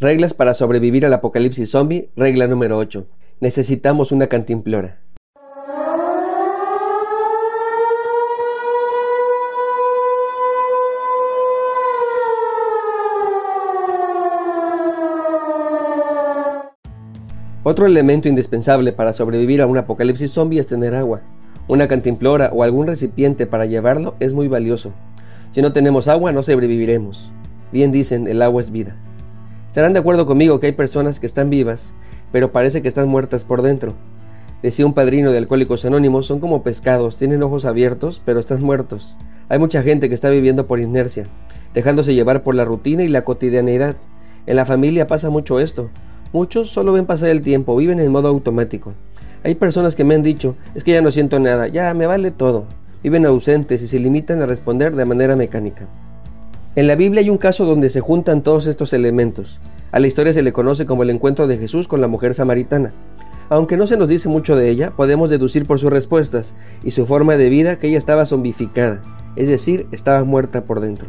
Reglas para sobrevivir al apocalipsis zombie, regla número 8. Necesitamos una cantimplora. Otro elemento indispensable para sobrevivir a un apocalipsis zombie es tener agua. Una cantimplora o algún recipiente para llevarlo es muy valioso. Si no tenemos agua no sobreviviremos. Bien dicen, el agua es vida. Estarán de acuerdo conmigo que hay personas que están vivas, pero parece que están muertas por dentro. Decía un padrino de Alcohólicos Anónimos, son como pescados, tienen ojos abiertos, pero están muertos. Hay mucha gente que está viviendo por inercia, dejándose llevar por la rutina y la cotidianidad. En la familia pasa mucho esto. Muchos solo ven pasar el tiempo, viven en modo automático. Hay personas que me han dicho, es que ya no siento nada, ya me vale todo. Viven ausentes y se limitan a responder de manera mecánica. En la Biblia hay un caso donde se juntan todos estos elementos. A la historia se le conoce como el encuentro de Jesús con la mujer samaritana. Aunque no se nos dice mucho de ella, podemos deducir por sus respuestas y su forma de vida que ella estaba zombificada, es decir, estaba muerta por dentro.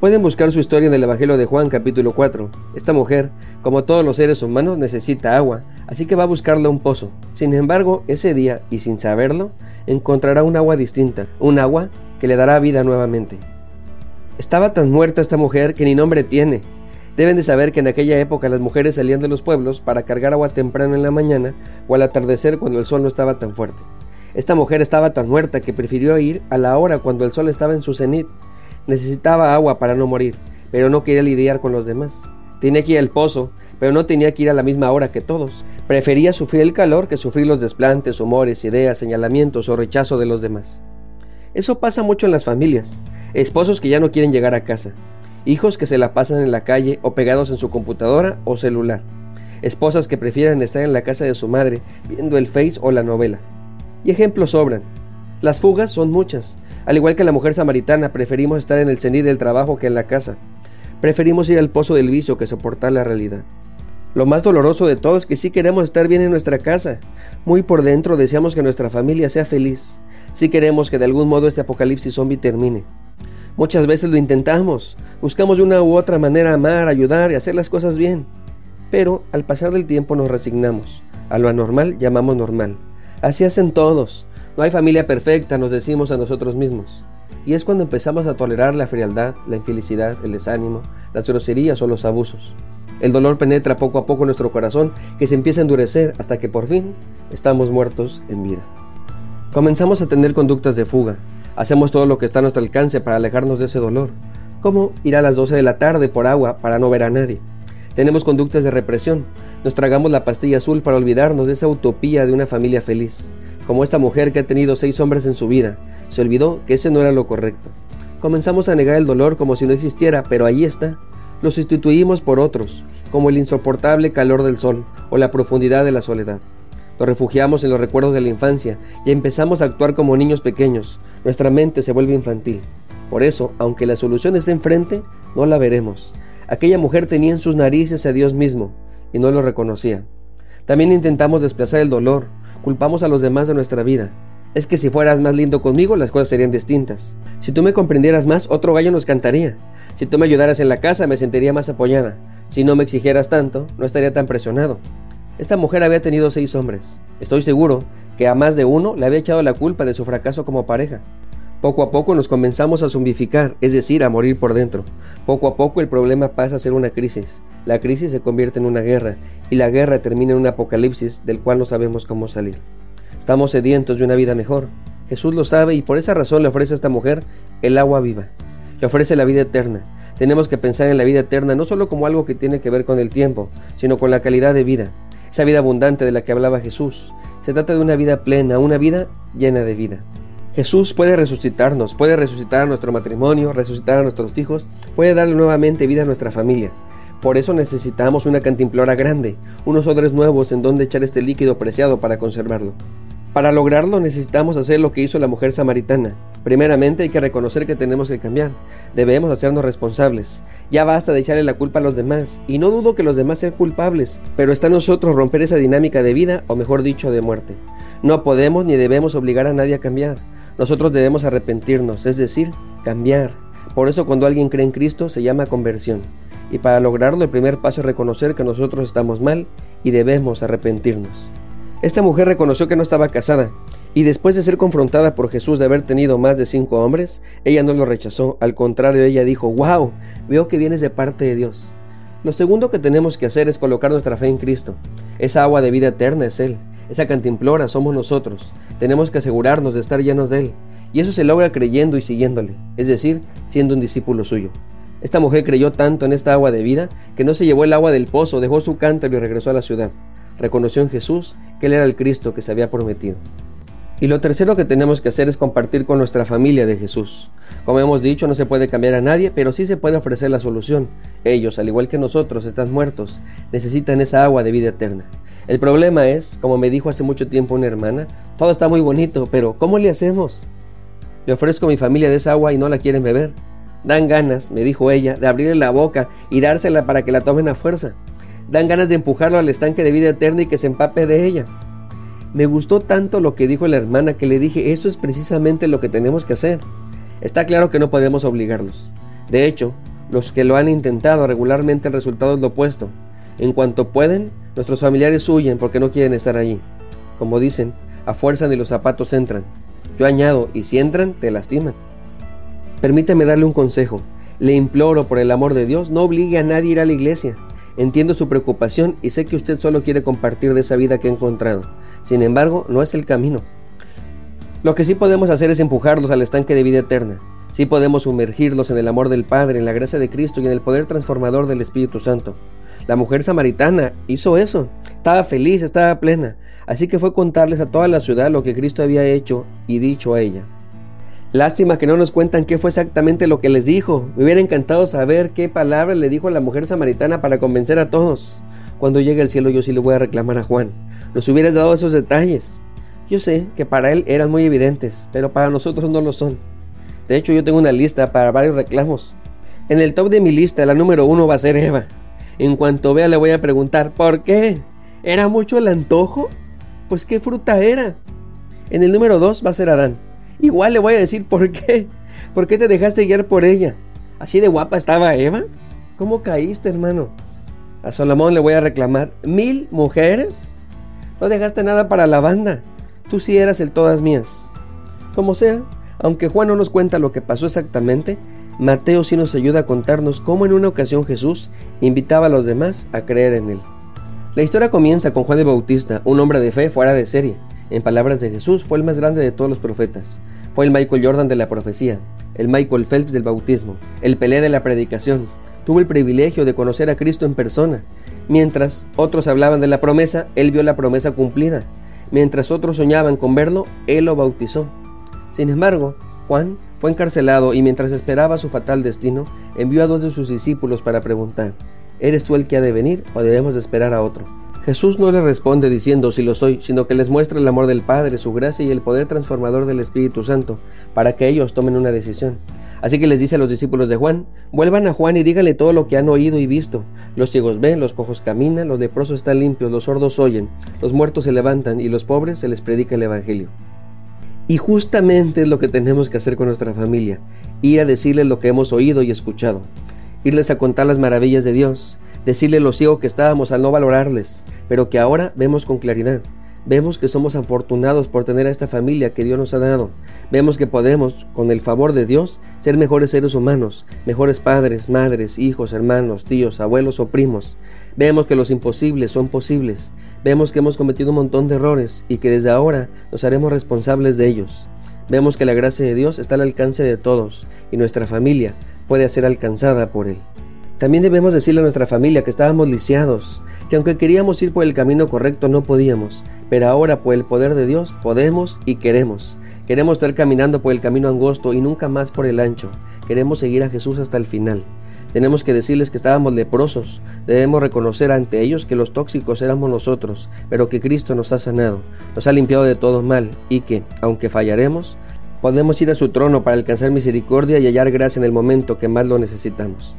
Pueden buscar su historia en el Evangelio de Juan capítulo 4. Esta mujer, como todos los seres humanos, necesita agua, así que va a buscarle un pozo. Sin embargo, ese día, y sin saberlo, encontrará un agua distinta, un agua que le dará vida nuevamente. Estaba tan muerta esta mujer que ni nombre tiene. Deben de saber que en aquella época las mujeres salían de los pueblos para cargar agua temprano en la mañana o al atardecer cuando el sol no estaba tan fuerte. Esta mujer estaba tan muerta que prefirió ir a la hora cuando el sol estaba en su cenit. Necesitaba agua para no morir, pero no quería lidiar con los demás. Tenía que ir al pozo, pero no tenía que ir a la misma hora que todos. Prefería sufrir el calor que sufrir los desplantes, humores, ideas, señalamientos o rechazo de los demás. Eso pasa mucho en las familias esposos que ya no quieren llegar a casa, hijos que se la pasan en la calle o pegados en su computadora o celular, esposas que prefieren estar en la casa de su madre viendo el Face o la novela. Y ejemplos sobran. Las fugas son muchas. Al igual que la mujer samaritana, preferimos estar en el cenit del trabajo que en la casa. Preferimos ir al pozo del vicio que soportar la realidad. Lo más doloroso de todo es que sí queremos estar bien en nuestra casa. Muy por dentro deseamos que nuestra familia sea feliz. Sí queremos que de algún modo este apocalipsis zombie termine. Muchas veces lo intentamos, buscamos de una u otra manera amar, ayudar y hacer las cosas bien. Pero al pasar del tiempo nos resignamos. A lo anormal llamamos normal. Así hacen todos. No hay familia perfecta, nos decimos a nosotros mismos. Y es cuando empezamos a tolerar la frialdad, la infelicidad, el desánimo, las groserías o los abusos. El dolor penetra poco a poco nuestro corazón que se empieza a endurecer hasta que por fin estamos muertos en vida. Comenzamos a tener conductas de fuga, Hacemos todo lo que está a nuestro alcance para alejarnos de ese dolor, como ir a las 12 de la tarde por agua para no ver a nadie. Tenemos conductas de represión, nos tragamos la pastilla azul para olvidarnos de esa utopía de una familia feliz, como esta mujer que ha tenido seis hombres en su vida, se olvidó que ese no era lo correcto. Comenzamos a negar el dolor como si no existiera, pero ahí está. Lo sustituimos por otros, como el insoportable calor del sol o la profundidad de la soledad. Nos refugiamos en los recuerdos de la infancia y empezamos a actuar como niños pequeños. Nuestra mente se vuelve infantil. Por eso, aunque la solución esté enfrente, no la veremos. Aquella mujer tenía en sus narices a Dios mismo y no lo reconocía. También intentamos desplazar el dolor, culpamos a los demás de nuestra vida. Es que si fueras más lindo conmigo, las cosas serían distintas. Si tú me comprendieras más, otro gallo nos cantaría. Si tú me ayudaras en la casa, me sentiría más apoyada. Si no me exigieras tanto, no estaría tan presionado. Esta mujer había tenido seis hombres. Estoy seguro que a más de uno le había echado la culpa de su fracaso como pareja. Poco a poco nos comenzamos a zombificar, es decir, a morir por dentro. Poco a poco el problema pasa a ser una crisis. La crisis se convierte en una guerra y la guerra termina en un apocalipsis del cual no sabemos cómo salir. Estamos sedientos de una vida mejor. Jesús lo sabe y por esa razón le ofrece a esta mujer el agua viva. Le ofrece la vida eterna. Tenemos que pensar en la vida eterna no solo como algo que tiene que ver con el tiempo, sino con la calidad de vida esa vida abundante de la que hablaba Jesús. Se trata de una vida plena, una vida llena de vida. Jesús puede resucitarnos, puede resucitar a nuestro matrimonio, resucitar a nuestros hijos, puede darle nuevamente vida a nuestra familia. Por eso necesitamos una cantimplora grande, unos odres nuevos en donde echar este líquido preciado para conservarlo. Para lograrlo necesitamos hacer lo que hizo la mujer samaritana. Primeramente hay que reconocer que tenemos que cambiar. Debemos hacernos responsables. Ya basta de echarle la culpa a los demás. Y no dudo que los demás sean culpables, pero está en nosotros romper esa dinámica de vida, o mejor dicho, de muerte. No podemos ni debemos obligar a nadie a cambiar. Nosotros debemos arrepentirnos, es decir, cambiar. Por eso cuando alguien cree en Cristo se llama conversión. Y para lograrlo el primer paso es reconocer que nosotros estamos mal y debemos arrepentirnos. Esta mujer reconoció que no estaba casada y después de ser confrontada por Jesús de haber tenido más de cinco hombres, ella no lo rechazó. Al contrario, ella dijo, wow, veo que vienes de parte de Dios. Lo segundo que tenemos que hacer es colocar nuestra fe en Cristo. Esa agua de vida eterna es Él. Esa cantimplora somos nosotros. Tenemos que asegurarnos de estar llenos de Él. Y eso se logra creyendo y siguiéndole, es decir, siendo un discípulo suyo. Esta mujer creyó tanto en esta agua de vida que no se llevó el agua del pozo, dejó su cántaro y regresó a la ciudad. Reconoció en Jesús que Él era el Cristo que se había prometido. Y lo tercero que tenemos que hacer es compartir con nuestra familia de Jesús. Como hemos dicho, no se puede cambiar a nadie, pero sí se puede ofrecer la solución. Ellos, al igual que nosotros, están muertos, necesitan esa agua de vida eterna. El problema es, como me dijo hace mucho tiempo una hermana, todo está muy bonito, pero ¿cómo le hacemos? Le ofrezco a mi familia de esa agua y no la quieren beber. Dan ganas, me dijo ella, de abrirle la boca y dársela para que la tomen a fuerza. Dan ganas de empujarlo al estanque de vida eterna y que se empape de ella. Me gustó tanto lo que dijo la hermana que le dije, eso es precisamente lo que tenemos que hacer. Está claro que no podemos obligarlos. De hecho, los que lo han intentado regularmente el resultado es lo opuesto. En cuanto pueden, nuestros familiares huyen porque no quieren estar allí. Como dicen, a fuerza ni los zapatos entran. Yo añado, y si entran, te lastiman. Permítame darle un consejo. Le imploro por el amor de Dios, no obligue a nadie a ir a la iglesia. Entiendo su preocupación y sé que usted solo quiere compartir de esa vida que ha encontrado. Sin embargo, no es el camino. Lo que sí podemos hacer es empujarlos al estanque de vida eterna. Sí podemos sumergirlos en el amor del Padre, en la gracia de Cristo y en el poder transformador del Espíritu Santo. La mujer samaritana hizo eso. Estaba feliz, estaba plena. Así que fue contarles a toda la ciudad lo que Cristo había hecho y dicho a ella. Lástima que no nos cuentan qué fue exactamente lo que les dijo. Me hubiera encantado saber qué palabra le dijo a la mujer samaritana para convencer a todos. Cuando llegue al cielo yo sí le voy a reclamar a Juan nos hubieras dado esos detalles. Yo sé que para él eran muy evidentes, pero para nosotros no lo son. De hecho, yo tengo una lista para varios reclamos. En el top de mi lista, la número uno va a ser Eva. En cuanto vea, le voy a preguntar, ¿por qué? ¿Era mucho el antojo? Pues, ¿qué fruta era? En el número dos va a ser Adán. Igual le voy a decir, ¿por qué? ¿Por qué te dejaste guiar por ella? ¿Así de guapa estaba Eva? ¿Cómo caíste, hermano? A Salomón le voy a reclamar, ¿mil mujeres? No dejaste nada para la banda. Tú sí eras el todas mías. Como sea, aunque Juan no nos cuenta lo que pasó exactamente, Mateo sí nos ayuda a contarnos cómo en una ocasión Jesús invitaba a los demás a creer en él. La historia comienza con Juan de Bautista, un hombre de fe fuera de serie. En palabras de Jesús, fue el más grande de todos los profetas. Fue el Michael Jordan de la profecía, el Michael Phelps del bautismo, el Pelé de la predicación. Tuvo el privilegio de conocer a Cristo en persona Mientras otros hablaban de la promesa, él vio la promesa cumplida. Mientras otros soñaban con verlo, él lo bautizó. Sin embargo, Juan fue encarcelado y mientras esperaba su fatal destino, envió a dos de sus discípulos para preguntar, ¿eres tú el que ha de venir o debemos de esperar a otro? Jesús no les responde diciendo si lo soy, sino que les muestra el amor del Padre, su gracia y el poder transformador del Espíritu Santo, para que ellos tomen una decisión. Así que les dice a los discípulos de Juan, vuelvan a Juan y díganle todo lo que han oído y visto. Los ciegos ven, los cojos caminan, los leprosos están limpios, los sordos oyen, los muertos se levantan y los pobres se les predica el Evangelio. Y justamente es lo que tenemos que hacer con nuestra familia, ir a decirles lo que hemos oído y escuchado, irles a contar las maravillas de Dios, decirles lo ciego que estábamos al no valorarles, pero que ahora vemos con claridad. Vemos que somos afortunados por tener a esta familia que Dios nos ha dado. Vemos que podemos, con el favor de Dios, ser mejores seres humanos, mejores padres, madres, hijos, hermanos, tíos, abuelos o primos. Vemos que los imposibles son posibles. Vemos que hemos cometido un montón de errores y que desde ahora nos haremos responsables de ellos. Vemos que la gracia de Dios está al alcance de todos y nuestra familia puede ser alcanzada por Él. También debemos decirle a nuestra familia que estábamos lisiados, que aunque queríamos ir por el camino correcto no podíamos, pero ahora por el poder de Dios podemos y queremos. Queremos estar caminando por el camino angosto y nunca más por el ancho. Queremos seguir a Jesús hasta el final. Tenemos que decirles que estábamos leprosos. Debemos reconocer ante ellos que los tóxicos éramos nosotros, pero que Cristo nos ha sanado, nos ha limpiado de todo mal y que, aunque fallaremos, podemos ir a su trono para alcanzar misericordia y hallar gracia en el momento que más lo necesitamos.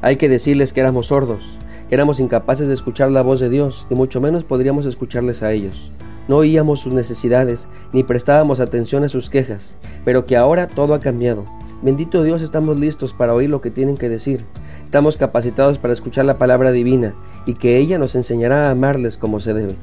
Hay que decirles que éramos sordos, que éramos incapaces de escuchar la voz de Dios y mucho menos podríamos escucharles a ellos. no oíamos sus necesidades ni prestábamos atención a sus quejas, pero que ahora todo ha cambiado. Bendito Dios, estamos listos para oír lo que tienen que decir. Estamos capacitados para escuchar la palabra divina y que ella nos enseñará a amarles como se debe.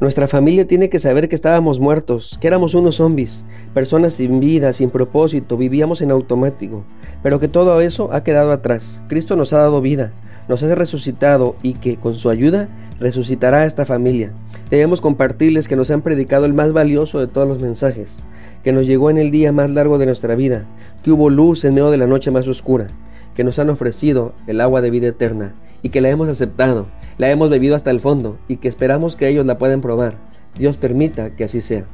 Nuestra familia tiene que saber que estábamos muertos, que éramos unos zombies, personas sin vida, sin propósito, vivíamos en automático, pero que todo eso ha quedado atrás. Cristo nos ha dado vida, nos ha resucitado y que con su ayuda resucitará a esta familia. Debemos compartirles que nos han predicado el más valioso de todos los mensajes, que nos llegó en el día más largo de nuestra vida, que hubo luz en medio de la noche más oscura, que nos han ofrecido el agua de vida eterna y que la hemos aceptado, la hemos bebido hasta el fondo y que esperamos que ellos la puedan probar. Dios permita que así sea.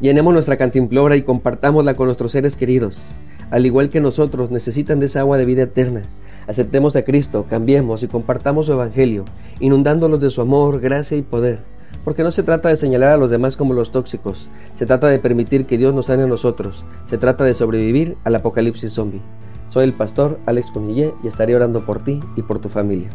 Llenemos nuestra cantimplora y compartámosla con nuestros seres queridos. Al igual que nosotros necesitan de esa agua de vida eterna. Aceptemos a Cristo, cambiemos y compartamos su Evangelio, inundándolos de su amor, gracia y poder. Porque no se trata de señalar a los demás como los tóxicos, se trata de permitir que Dios nos sane a nosotros, se trata de sobrevivir al apocalipsis zombie. Soy el pastor Alex Conillé y estaré orando por ti y por tu familia.